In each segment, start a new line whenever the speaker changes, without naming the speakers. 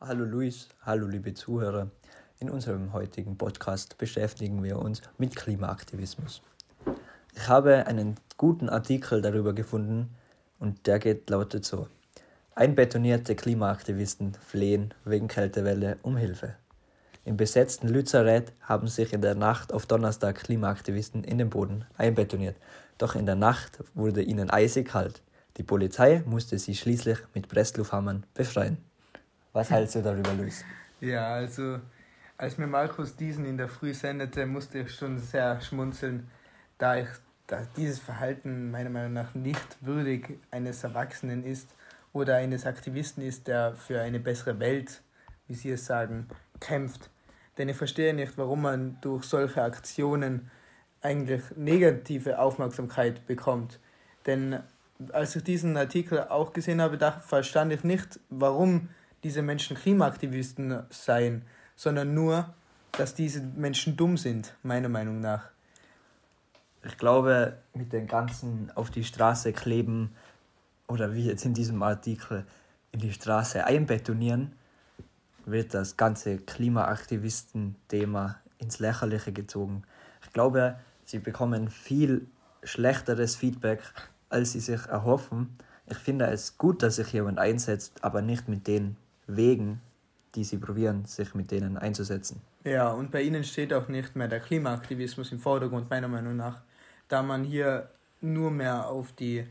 Hallo Luis, hallo liebe Zuhörer. In unserem heutigen Podcast beschäftigen wir uns mit Klimaaktivismus. Ich habe einen guten Artikel darüber gefunden und der geht lautet so. Einbetonierte Klimaaktivisten flehen wegen Kältewelle um Hilfe. Im besetzten Lützerath haben sich in der Nacht auf Donnerstag Klimaaktivisten in den Boden einbetoniert. Doch in der Nacht wurde ihnen eisig kalt. Die Polizei musste sie schließlich mit Presslufthammern befreien. Was hältst du darüber, Luis?
Ja, also als mir Markus diesen in der Früh sendete, musste ich schon sehr schmunzeln, da, ich, da dieses Verhalten meiner Meinung nach nicht würdig eines Erwachsenen ist oder eines Aktivisten ist, der für eine bessere Welt, wie Sie es sagen, kämpft. Denn ich verstehe nicht, warum man durch solche Aktionen eigentlich negative Aufmerksamkeit bekommt. Denn als ich diesen Artikel auch gesehen habe, verstand ich nicht, warum diese Menschen Klimaaktivisten seien, sondern nur, dass diese Menschen dumm sind, meiner Meinung nach.
Ich glaube, mit den ganzen auf die Straße kleben oder wie jetzt in diesem Artikel in die Straße einbetonieren, wird das ganze Klimaaktivisten-Thema ins Lächerliche gezogen. Ich glaube, sie bekommen viel schlechteres Feedback, als sie sich erhoffen. Ich finde es gut, dass sich jemand einsetzt, aber nicht mit den Wegen, die sie probieren, sich mit denen einzusetzen.
Ja, und bei ihnen steht auch nicht mehr der Klimaaktivismus im Vordergrund, meiner Meinung nach, da man hier nur mehr auf die,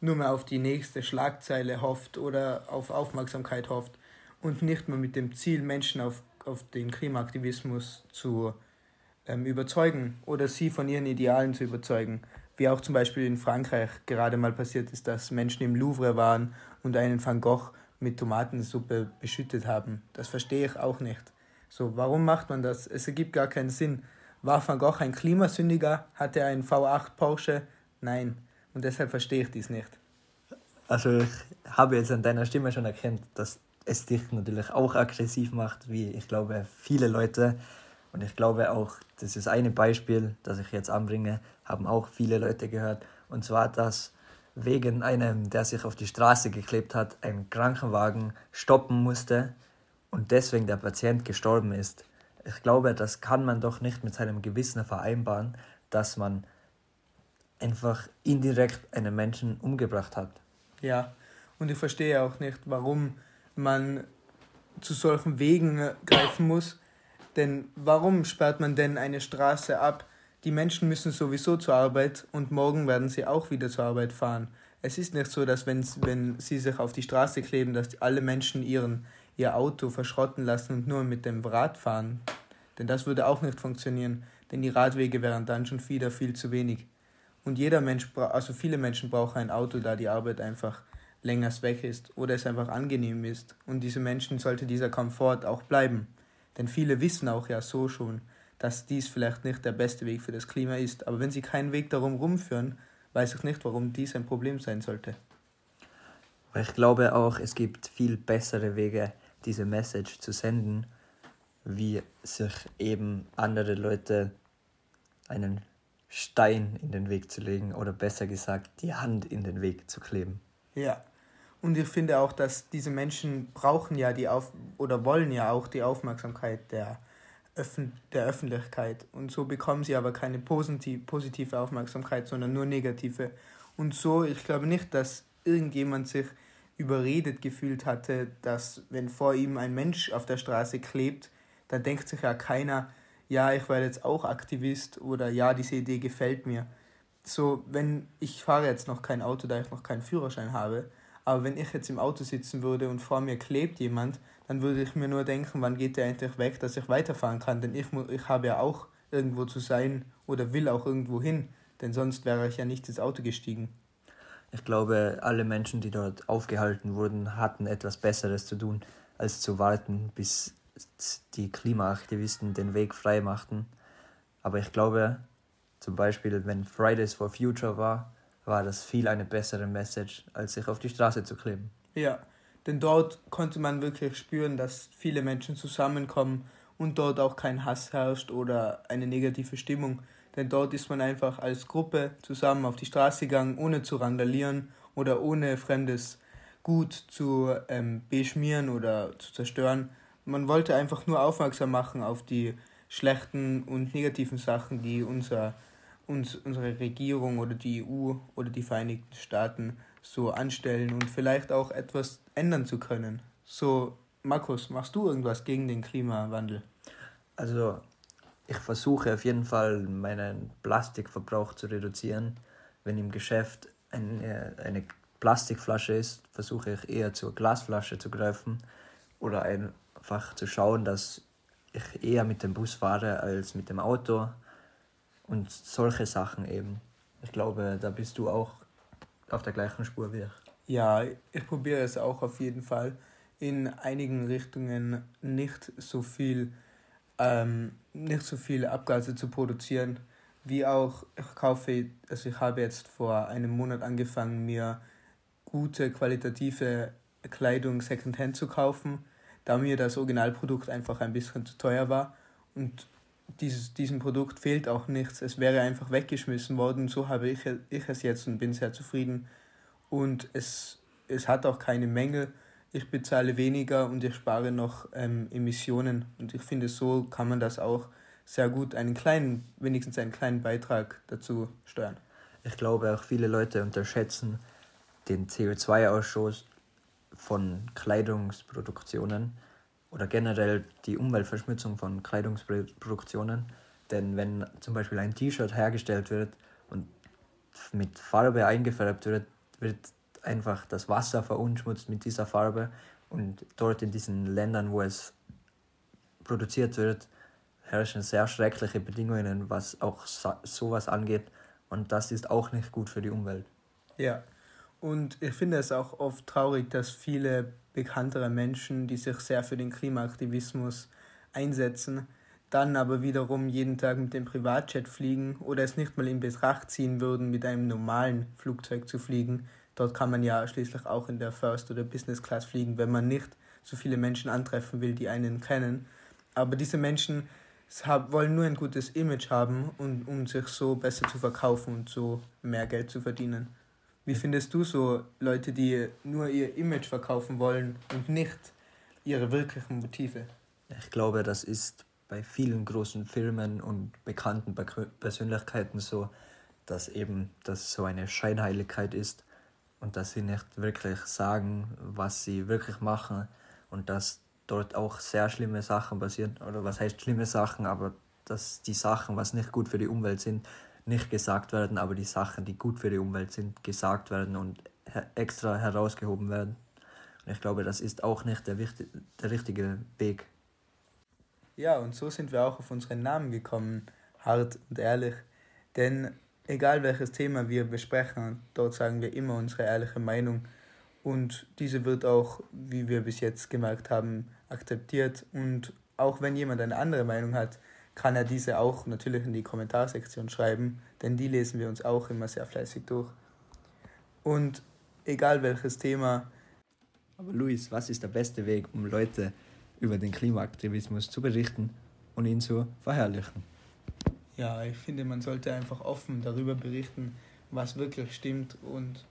nur mehr auf die nächste Schlagzeile hofft oder auf Aufmerksamkeit hofft und nicht mehr mit dem Ziel, Menschen auf, auf den Klimaaktivismus zu ähm, überzeugen oder sie von ihren Idealen zu überzeugen. Wie auch zum Beispiel in Frankreich gerade mal passiert ist, dass Menschen im Louvre waren und einen Van Gogh mit Tomatensuppe beschüttet haben. Das verstehe ich auch nicht. So, warum macht man das? Es ergibt gar keinen Sinn. War Van Gogh ein Klimasündiger? Hatte er einen V8 Porsche? Nein. Und deshalb verstehe ich dies nicht.
Also ich habe jetzt an deiner Stimme schon erkannt, dass es dich natürlich auch aggressiv macht, wie ich glaube viele Leute. Und ich glaube auch, das ist ein Beispiel, das ich jetzt anbringe, haben auch viele Leute gehört. Und zwar, dass wegen einem, der sich auf die Straße geklebt hat, ein Krankenwagen stoppen musste und deswegen der Patient gestorben ist. Ich glaube, das kann man doch nicht mit seinem Gewissen vereinbaren, dass man einfach indirekt einen Menschen umgebracht hat.
Ja, und ich verstehe auch nicht, warum man zu solchen Wegen greifen muss. Denn warum sperrt man denn eine Straße ab, die Menschen müssen sowieso zur Arbeit und morgen werden sie auch wieder zur Arbeit fahren. Es ist nicht so, dass wenn, wenn sie sich auf die Straße kleben, dass alle Menschen ihren, ihr Auto verschrotten lassen und nur mit dem Rad fahren. Denn das würde auch nicht funktionieren, denn die Radwege wären dann schon wieder viel zu wenig. Und jeder Mensch, also viele Menschen brauchen ein Auto, da die Arbeit einfach länger weg ist oder es einfach angenehm ist. Und diese Menschen sollte dieser Komfort auch bleiben. Denn viele wissen auch ja so schon, dass dies vielleicht nicht der beste Weg für das Klima ist. Aber wenn sie keinen Weg darum rumführen, weiß ich nicht, warum dies ein Problem sein sollte.
Ich glaube auch, es gibt viel bessere Wege, diese Message zu senden, wie sich eben andere Leute einen Stein in den Weg zu legen oder besser gesagt die Hand in den Weg zu kleben.
Ja, und ich finde auch, dass diese Menschen brauchen ja die Auf oder wollen ja auch die Aufmerksamkeit der der Öffentlichkeit. Und so bekommen sie aber keine positive Aufmerksamkeit, sondern nur negative. Und so, ich glaube nicht, dass irgendjemand sich überredet gefühlt hatte, dass wenn vor ihm ein Mensch auf der Straße klebt, dann denkt sich ja keiner, ja, ich werde jetzt auch Aktivist oder ja, diese Idee gefällt mir. So, wenn ich fahre jetzt noch kein Auto, da ich noch keinen Führerschein habe, aber wenn ich jetzt im Auto sitzen würde und vor mir klebt jemand, dann würde ich mir nur denken, wann geht der endlich weg, dass ich weiterfahren kann. Denn ich, ich habe ja auch irgendwo zu sein oder will auch irgendwo hin, denn sonst wäre ich ja nicht ins Auto gestiegen.
Ich glaube, alle Menschen, die dort aufgehalten wurden, hatten etwas Besseres zu tun, als zu warten, bis die Klimaaktivisten den Weg frei machten. Aber ich glaube, zum Beispiel, wenn Fridays for Future war, war das viel eine bessere Message, als sich auf die Straße zu kleben.
Ja, denn dort konnte man wirklich spüren, dass viele Menschen zusammenkommen und dort auch kein Hass herrscht oder eine negative Stimmung. Denn dort ist man einfach als Gruppe zusammen auf die Straße gegangen, ohne zu randalieren oder ohne fremdes gut zu ähm, beschmieren oder zu zerstören. Man wollte einfach nur aufmerksam machen auf die schlechten und negativen Sachen, die unser, uns, unsere Regierung oder die EU oder die Vereinigten Staaten so anstellen und vielleicht auch etwas ändern zu können. So, Markus, machst du irgendwas gegen den Klimawandel?
Also, ich versuche auf jeden Fall meinen Plastikverbrauch zu reduzieren. Wenn im Geschäft eine, eine Plastikflasche ist, versuche ich eher zur Glasflasche zu greifen oder einfach zu schauen, dass ich eher mit dem Bus fahre als mit dem Auto und solche Sachen eben. Ich glaube, da bist du auch auf der gleichen Spur wie ich.
Ja, ich probiere es auch auf jeden Fall. In einigen Richtungen nicht so viel, ähm, nicht so viel Abgase zu produzieren, wie auch ich kaufe, also ich habe jetzt vor einem Monat angefangen, mir gute qualitative Kleidung Secondhand zu kaufen, da mir das Originalprodukt einfach ein bisschen zu teuer war und dieses, diesem Produkt fehlt auch nichts. Es wäre einfach weggeschmissen worden. So habe ich, ich es jetzt und bin sehr zufrieden. Und es, es hat auch keine Mängel. Ich bezahle weniger und ich spare noch ähm, Emissionen. Und ich finde, so kann man das auch sehr gut einen kleinen, wenigstens einen kleinen Beitrag dazu steuern.
Ich glaube auch viele Leute unterschätzen den CO2-Ausstoß von Kleidungsproduktionen oder generell die Umweltverschmutzung von Kleidungsproduktionen. Denn wenn zum Beispiel ein T-Shirt hergestellt wird und mit Farbe eingefärbt wird, wird einfach das Wasser verunschmutzt mit dieser Farbe. Und dort in diesen Ländern, wo es produziert wird, herrschen sehr schreckliche Bedingungen, was auch sowas angeht. Und das ist auch nicht gut für die Umwelt.
Ja, und ich finde es auch oft traurig, dass viele bekanntere Menschen, die sich sehr für den Klimaaktivismus einsetzen, dann aber wiederum jeden Tag mit dem Privatjet fliegen oder es nicht mal in Betracht ziehen würden, mit einem normalen Flugzeug zu fliegen. Dort kann man ja schließlich auch in der First oder Business Class fliegen, wenn man nicht so viele Menschen antreffen will, die einen kennen. Aber diese Menschen wollen nur ein gutes Image haben, um sich so besser zu verkaufen und so mehr Geld zu verdienen. Wie findest du so Leute, die nur ihr Image verkaufen wollen und nicht ihre wirklichen Motive?
Ich glaube, das ist bei vielen großen Firmen und bekannten Persönlichkeiten so, dass eben das so eine Scheinheiligkeit ist und dass sie nicht wirklich sagen, was sie wirklich machen und dass dort auch sehr schlimme Sachen passieren. Oder was heißt schlimme Sachen, aber dass die Sachen, was nicht gut für die Umwelt sind, nicht gesagt werden, aber die Sachen, die gut für die Umwelt sind, gesagt werden und extra herausgehoben werden. Und ich glaube, das ist auch nicht der, der richtige Weg.
Ja, und so sind wir auch auf unseren Namen gekommen, hart und ehrlich. Denn egal welches Thema wir besprechen, dort sagen wir immer unsere ehrliche Meinung. Und diese wird auch, wie wir bis jetzt gemerkt haben, akzeptiert. Und auch wenn jemand eine andere Meinung hat, kann er diese auch natürlich in die Kommentarsektion schreiben, denn die lesen wir uns auch immer sehr fleißig durch. Und egal welches Thema.
Aber Luis, was ist der beste Weg, um Leute über den Klimaaktivismus zu berichten und ihn zu verherrlichen?
Ja, ich finde, man sollte einfach offen darüber berichten, was wirklich stimmt und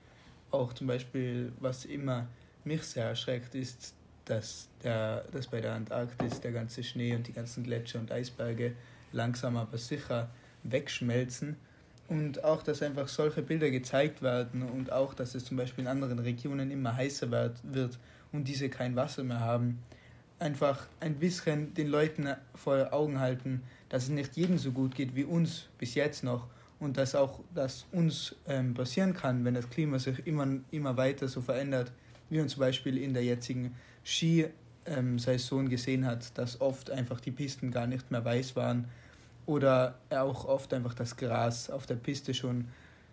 auch zum Beispiel, was immer mich sehr erschreckt, ist, dass, der, dass bei der Antarktis der ganze Schnee und die ganzen Gletscher und Eisberge langsam aber sicher wegschmelzen. Und auch, dass einfach solche Bilder gezeigt werden und auch, dass es zum Beispiel in anderen Regionen immer heißer wird und diese kein Wasser mehr haben. Einfach ein bisschen den Leuten vor Augen halten, dass es nicht jedem so gut geht wie uns bis jetzt noch und dass auch das uns ähm, passieren kann, wenn das Klima sich immer, immer weiter so verändert, wie man zum Beispiel in der jetzigen Ski-Saison ähm, gesehen hat, dass oft einfach die Pisten gar nicht mehr weiß waren oder auch oft einfach das Gras auf der Piste schon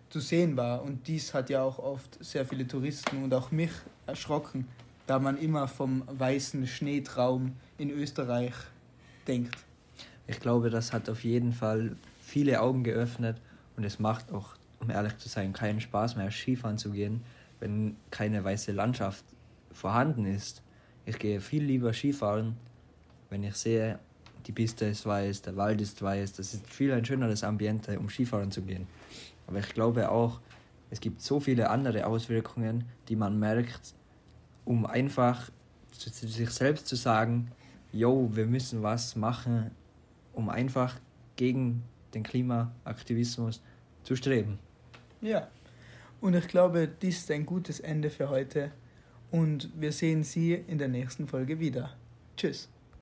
zu sehen war. Und dies hat ja auch oft sehr viele Touristen und auch mich erschrocken, da man immer vom weißen Schneetraum in Österreich denkt.
Ich glaube, das hat auf jeden Fall viele Augen geöffnet und es macht auch, um ehrlich zu sein, keinen Spaß mehr, Skifahren zu gehen, wenn keine weiße Landschaft vorhanden ist. Ich gehe viel lieber Skifahren, wenn ich sehe, die Piste ist weiß, der Wald ist weiß. Das ist viel ein schöneres Ambiente, um Skifahren zu gehen. Aber ich glaube auch, es gibt so viele andere Auswirkungen, die man merkt, um einfach zu, sich selbst zu sagen, yo, wir müssen was machen, um einfach gegen den Klimaaktivismus zu streben.
Ja, und ich glaube, dies ist ein gutes Ende für heute und wir sehen Sie in der nächsten Folge wieder. Tschüss.